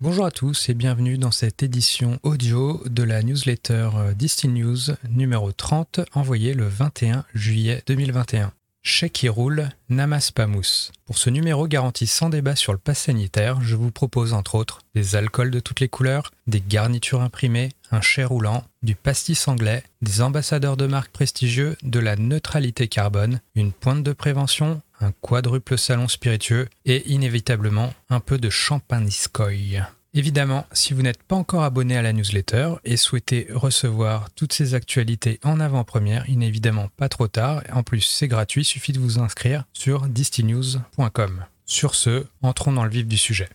Bonjour à tous et bienvenue dans cette édition audio de la newsletter euh, Distil News numéro 30 envoyée le 21 juillet 2021. Chèque qui roule, n'amasse pas mousse. Pour ce numéro garanti sans débat sur le pass sanitaire, je vous propose entre autres des alcools de toutes les couleurs, des garnitures imprimées, un chai roulant, du pastis anglais, des ambassadeurs de marques prestigieux, de la neutralité carbone, une pointe de prévention, un quadruple salon spiritueux et inévitablement un peu de champagniscoy. Évidemment, si vous n'êtes pas encore abonné à la newsletter et souhaitez recevoir toutes ces actualités en avant-première, il n'est évidemment pas trop tard. En plus, c'est gratuit, suffit de vous inscrire sur distinews.com. Sur ce, entrons dans le vif du sujet.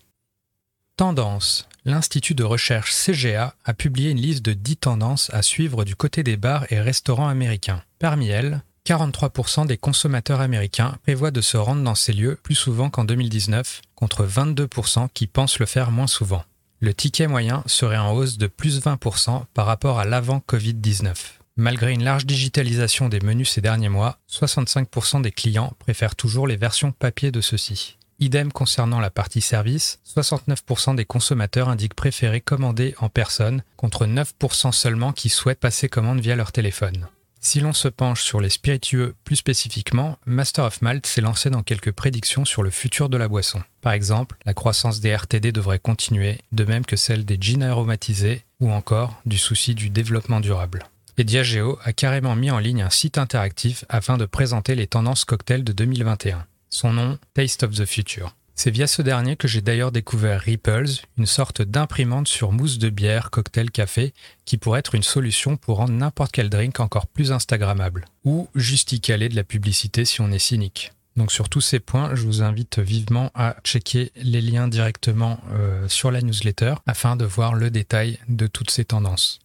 Tendance. L'Institut de recherche CGA a publié une liste de 10 tendances à suivre du côté des bars et restaurants américains. Parmi elles, 43% des consommateurs américains prévoient de se rendre dans ces lieux plus souvent qu'en 2019, contre 22% qui pensent le faire moins souvent. Le ticket moyen serait en hausse de plus 20% par rapport à l'avant Covid-19. Malgré une large digitalisation des menus ces derniers mois, 65% des clients préfèrent toujours les versions papier de ceux-ci. Idem concernant la partie service, 69% des consommateurs indiquent préférer commander en personne, contre 9% seulement qui souhaitent passer commande via leur téléphone. Si l'on se penche sur les spiritueux plus spécifiquement, Master of Malt s'est lancé dans quelques prédictions sur le futur de la boisson. Par exemple, la croissance des RTD devrait continuer, de même que celle des gins aromatisés ou encore du souci du développement durable. Et Diageo a carrément mis en ligne un site interactif afin de présenter les tendances cocktails de 2021. Son nom, Taste of the Future. C'est via ce dernier que j'ai d'ailleurs découvert Ripples, une sorte d'imprimante sur mousse de bière, cocktail, café, qui pourrait être une solution pour rendre n'importe quel drink encore plus instagrammable. Ou juste de la publicité si on est cynique. Donc sur tous ces points, je vous invite vivement à checker les liens directement euh, sur la newsletter afin de voir le détail de toutes ces tendances.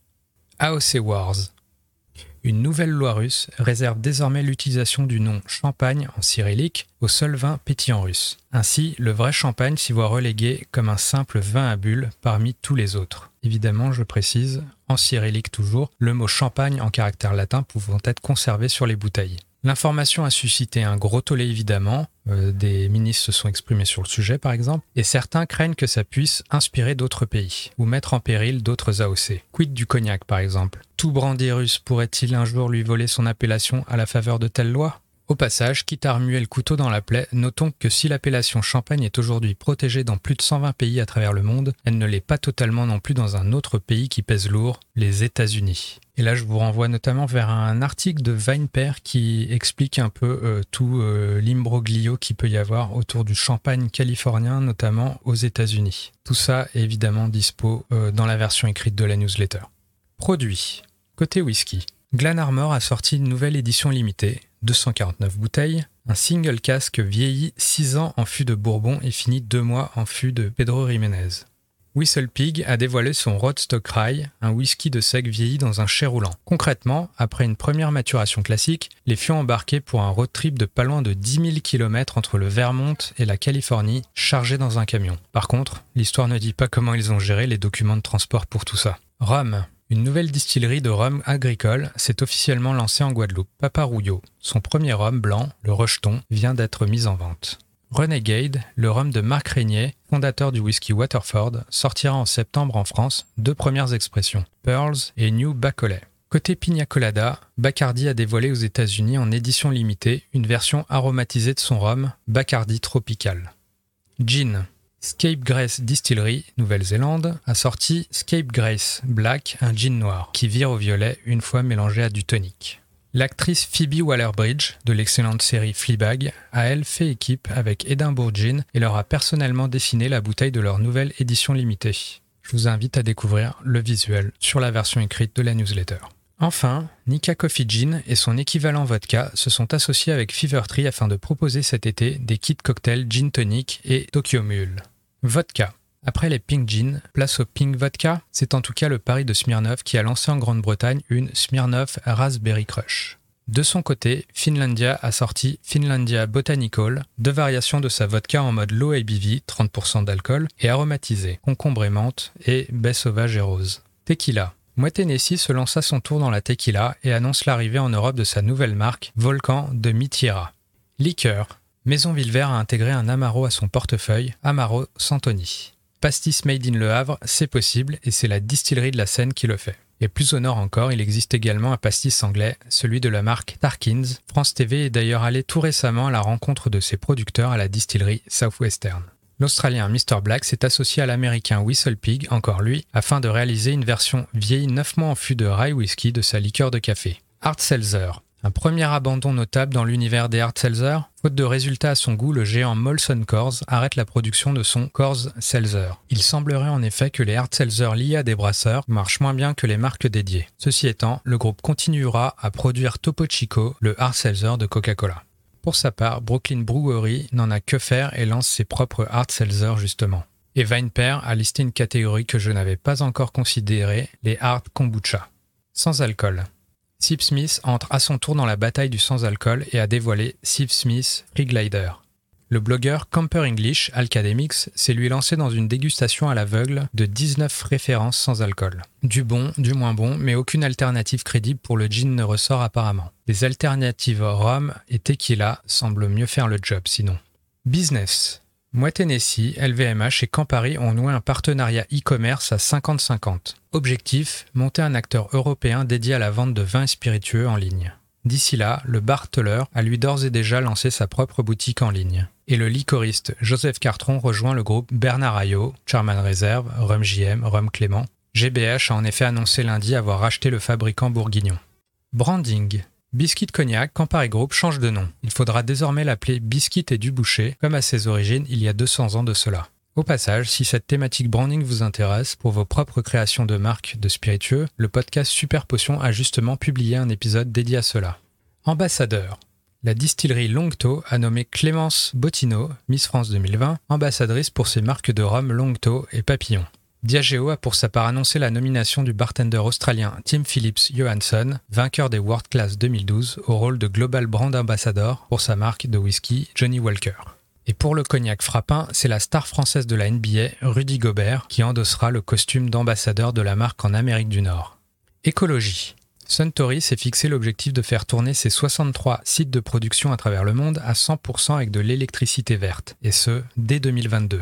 AOC Wars. Une nouvelle loi russe réserve désormais l'utilisation du nom champagne en cyrillique au seul vin pétillant russe. Ainsi, le vrai champagne s'y voit relégué comme un simple vin à bulles parmi tous les autres. Évidemment, je précise, en cyrillique toujours, le mot champagne en caractère latin pouvant être conservé sur les bouteilles. L'information a suscité un gros tollé évidemment, euh, des ministres se sont exprimés sur le sujet par exemple, et certains craignent que ça puisse inspirer d'autres pays, ou mettre en péril d'autres AOC. Quid du cognac par exemple? Tout brandy russe pourrait-il un jour lui voler son appellation à la faveur de telle loi? Au passage, quitte à remuer le couteau dans la plaie, notons que si l'appellation champagne est aujourd'hui protégée dans plus de 120 pays à travers le monde, elle ne l'est pas totalement non plus dans un autre pays qui pèse lourd, les États-Unis. Et là, je vous renvoie notamment vers un article de Vinepair qui explique un peu euh, tout euh, l'imbroglio qu'il peut y avoir autour du champagne californien, notamment aux États-Unis. Tout ça évidemment dispo euh, dans la version écrite de la newsletter. Produit. Côté whisky. Glenarmor a sorti une nouvelle édition limitée, 249 bouteilles, un single casque vieilli 6 ans en fût de Bourbon et fini 2 mois en fût de Pedro Jiménez. Whistle Pig a dévoilé son Roadstock Rye, un whisky de sec vieilli dans un chai roulant. Concrètement, après une première maturation classique, les fûts embarqués pour un road trip de pas loin de 10 000 km entre le Vermont et la Californie, chargés dans un camion. Par contre, l'histoire ne dit pas comment ils ont géré les documents de transport pour tout ça. Rome. Une nouvelle distillerie de rhum agricole s'est officiellement lancée en Guadeloupe, Paparouillot. Son premier rhum blanc, le Rejeton, vient d'être mis en vente. Renegade, le rhum de Marc Régnier, fondateur du whisky Waterford, sortira en septembre en France deux premières expressions, Pearls et New Bacollet. Côté Pina Colada, Bacardi a dévoilé aux États-Unis en édition limitée une version aromatisée de son rhum, Bacardi Tropical. Gin. Scapegrace Distillery, Nouvelle-Zélande, a sorti Scapegrace Black, un gin noir, qui vire au violet une fois mélangé à du tonic. L'actrice Phoebe Waller-Bridge, de l'excellente série Fleabag, a elle fait équipe avec Edinburgh Gin et leur a personnellement dessiné la bouteille de leur nouvelle édition limitée. Je vous invite à découvrir le visuel sur la version écrite de la newsletter. Enfin, Nika Coffee Gin et son équivalent vodka se sont associés avec Fever Tree afin de proposer cet été des kits cocktails gin tonic et Tokyo Mule. Vodka. Après les Pink Gin, place au Pink Vodka, c'est en tout cas le pari de Smirnov qui a lancé en Grande-Bretagne une Smirnov Raspberry Crush. De son côté, Finlandia a sorti Finlandia Botanical, deux variations de sa vodka en mode low ABV, 30% d'alcool, et aromatisée, concombre et menthe, et baie sauvage et rose. Tequila. Tennessee se lance à son tour dans la tequila et annonce l'arrivée en Europe de sa nouvelle marque, Volcan de Mitiera. Liqueur. Maison Villevert a intégré un Amaro à son portefeuille, Amaro Santoni. Pastis Made in Le Havre, c'est possible et c'est la distillerie de la Seine qui le fait. Et plus au nord encore, il existe également un pastis anglais, celui de la marque Tarkins. France TV est d'ailleurs allé tout récemment à la rencontre de ses producteurs à la distillerie Southwestern. L'Australien Mr. Black s'est associé à l'Américain Whistle Pig, encore lui, afin de réaliser une version vieille 9 mois en fût de rye whisky de sa liqueur de café. Art Seltzer. Un premier abandon notable dans l'univers des Hard Seltzer. Faute de résultats à son goût, le géant Molson Coors arrête la production de son Coors Seltzer. Il semblerait en effet que les Hard Seltzer liés à des brasseurs marchent moins bien que les marques dédiées. Ceci étant, le groupe continuera à produire Topo Chico, le Hard Seltzer de Coca-Cola. Pour sa part, Brooklyn Brewery n'en a que faire et lance ses propres hard seltzer justement. Et Vinepair a listé une catégorie que je n'avais pas encore considérée, les hard kombucha. Sans alcool. Sip Smith entre à son tour dans la bataille du sans-alcool et a dévoilé Sip Smith Free. Le blogueur Camper English Alcademics s'est lui lancé dans une dégustation à l'aveugle de 19 références sans alcool. Du bon, du moins bon, mais aucune alternative crédible pour le gin ne ressort apparemment. Les alternatives rhum et tequila semblent mieux faire le job sinon. Business. Moi Tennessee, LVMH et Campari ont noué un partenariat e-commerce à 50-50. Objectif, monter un acteur européen dédié à la vente de vins spiritueux en ligne. D'ici là, le barteleur a lui d'ores et déjà lancé sa propre boutique en ligne et le licoriste Joseph Cartron rejoint le groupe Bernard Ayot, Charman Reserve, Rhum JM, Rhum Clément. GBH a en effet annoncé lundi avoir racheté le fabricant bourguignon. Branding. Biscuit Cognac, Campari Group change de nom. Il faudra désormais l'appeler Biscuit et Dubouché, comme à ses origines il y a 200 ans de cela. Au passage, si cette thématique branding vous intéresse pour vos propres créations de marques de spiritueux, le podcast Super Potion a justement publié un épisode dédié à cela. Ambassadeur la distillerie Longto a nommé Clémence Bottino, Miss France 2020, ambassadrice pour ses marques de rhum Longto et Papillon. Diageo a pour sa part annoncé la nomination du bartender australien Tim Phillips Johansson, vainqueur des World Class 2012, au rôle de Global Brand Ambassador pour sa marque de whisky Johnny Walker. Et pour le cognac frappin, c'est la star française de la NBA, Rudy Gobert, qui endossera le costume d'ambassadeur de la marque en Amérique du Nord. Écologie. Suntory s'est fixé l'objectif de faire tourner ses 63 sites de production à travers le monde à 100% avec de l'électricité verte, et ce, dès 2022.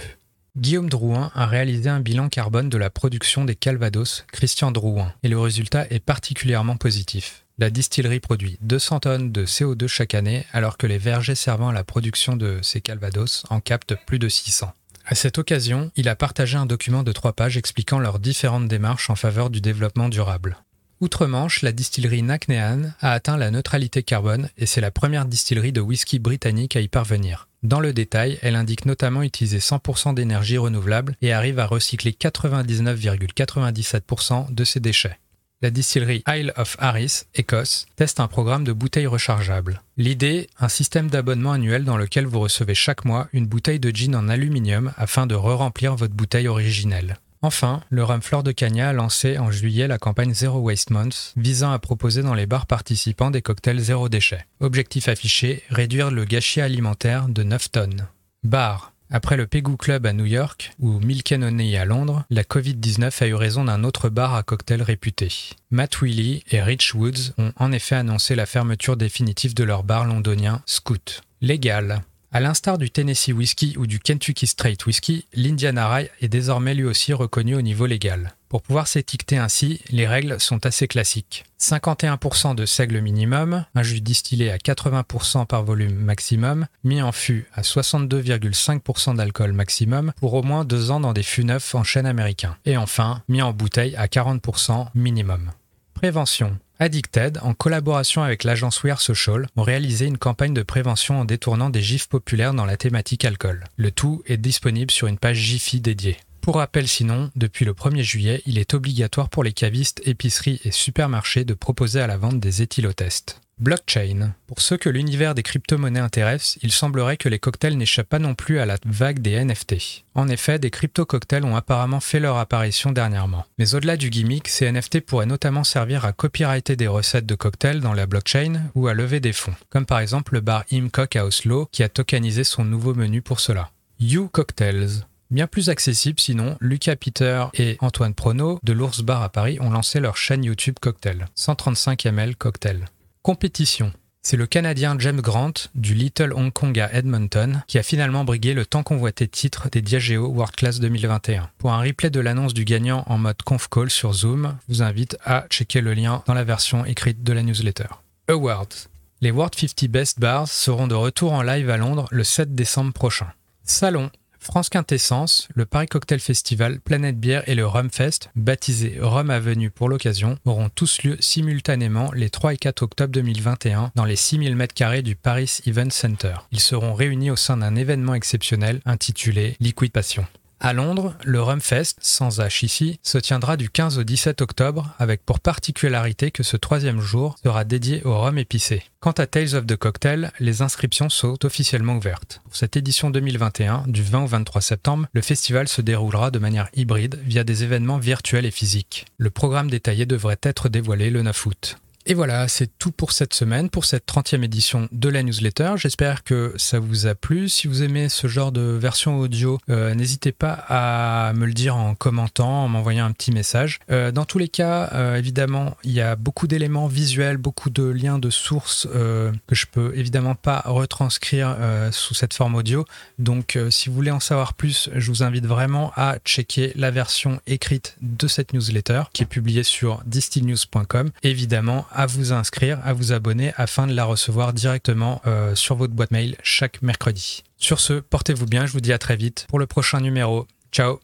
Guillaume Drouin a réalisé un bilan carbone de la production des Calvados Christian Drouin, et le résultat est particulièrement positif. La distillerie produit 200 tonnes de CO2 chaque année, alors que les vergers servant à la production de ces Calvados en captent plus de 600. À cette occasion, il a partagé un document de trois pages expliquant leurs différentes démarches en faveur du développement durable. Outre-Manche, la distillerie Nacknehan a atteint la neutralité carbone et c'est la première distillerie de whisky britannique à y parvenir. Dans le détail, elle indique notamment utiliser 100% d'énergie renouvelable et arrive à recycler 99,97% de ses déchets. La distillerie Isle of Harris, Écosse, teste un programme de bouteilles rechargeables. L'idée, un système d'abonnement annuel dans lequel vous recevez chaque mois une bouteille de gin en aluminium afin de re-remplir votre bouteille originelle. Enfin, le Rhum Fleur de Cagna a lancé en juillet la campagne Zero Waste Month, visant à proposer dans les bars participants des cocktails zéro déchet. Objectif affiché, réduire le gâchis alimentaire de 9 tonnes. Bar. Après le Pegu Club à New York ou Milkenoney à Londres, la Covid-19 a eu raison d'un autre bar à cocktails réputé. Matt Willie et Rich Woods ont en effet annoncé la fermeture définitive de leur bar londonien Scoot. Légal. À l'instar du Tennessee Whiskey ou du Kentucky Straight Whiskey, l'Indiana Rye est désormais lui aussi reconnu au niveau légal. Pour pouvoir s'étiqueter ainsi, les règles sont assez classiques. 51% de seigle minimum, un jus distillé à 80% par volume maximum, mis en fût à 62,5% d'alcool maximum pour au moins deux ans dans des fûts neufs en chêne américain. Et enfin, mis en bouteille à 40% minimum. Prévention. Addicted, en collaboration avec l'agence Wear Social, ont réalisé une campagne de prévention en détournant des gifs populaires dans la thématique alcool. Le tout est disponible sur une page Jiffy dédiée. Pour rappel sinon, depuis le 1er juillet, il est obligatoire pour les cavistes, épiceries et supermarchés de proposer à la vente des éthylotests. Blockchain. Pour ceux que l'univers des crypto-monnaies intéresse, il semblerait que les cocktails n'échappent pas non plus à la vague des NFT. En effet, des crypto-cocktails ont apparemment fait leur apparition dernièrement. Mais au-delà du gimmick, ces NFT pourraient notamment servir à copyrighter des recettes de cocktails dans la blockchain ou à lever des fonds, comme par exemple le bar Imcock à Oslo qui a tokenisé son nouveau menu pour cela. You Cocktails. Bien plus accessible sinon, Lucas Peter et Antoine Prono de l'Ours Bar à Paris ont lancé leur chaîne YouTube Cocktail, 135 ml Cocktail. Compétition. C'est le Canadien James Grant du Little Hong Kong à Edmonton qui a finalement brigué le tant convoité titre des Diageo World Class 2021. Pour un replay de l'annonce du gagnant en mode conf call sur Zoom, je vous invite à checker le lien dans la version écrite de la newsletter. Awards. Les World 50 Best Bars seront de retour en live à Londres le 7 décembre prochain. Salon. France Quintessence, le Paris Cocktail Festival, Planète Bière et le Rum Fest, baptisé Rome Avenue pour l'occasion, auront tous lieu simultanément les 3 et 4 octobre 2021 dans les 6000 m2 du Paris Event Center. Ils seront réunis au sein d'un événement exceptionnel intitulé Liquid Passion. À Londres, le Rumfest, sans H ici, se tiendra du 15 au 17 octobre, avec pour particularité que ce troisième jour sera dédié au rhum épicé. Quant à Tales of the Cocktail, les inscriptions sont officiellement ouvertes. Pour cette édition 2021, du 20 au 23 septembre, le festival se déroulera de manière hybride via des événements virtuels et physiques. Le programme détaillé devrait être dévoilé le 9 août. Et voilà, c'est tout pour cette semaine, pour cette 30e édition de la newsletter. J'espère que ça vous a plu. Si vous aimez ce genre de version audio, euh, n'hésitez pas à me le dire en commentant, en m'envoyant un petit message. Euh, dans tous les cas, euh, évidemment, il y a beaucoup d'éléments visuels, beaucoup de liens de sources que je peux évidemment pas retranscrire sous cette forme audio. Donc, si vous voulez en savoir plus, je vous invite vraiment à checker la version écrite de cette newsletter qui est publiée sur distillnews.com. Évidemment, à vous inscrire, à vous abonner afin de la recevoir directement euh, sur votre boîte mail chaque mercredi. Sur ce, portez-vous bien, je vous dis à très vite pour le prochain numéro. Ciao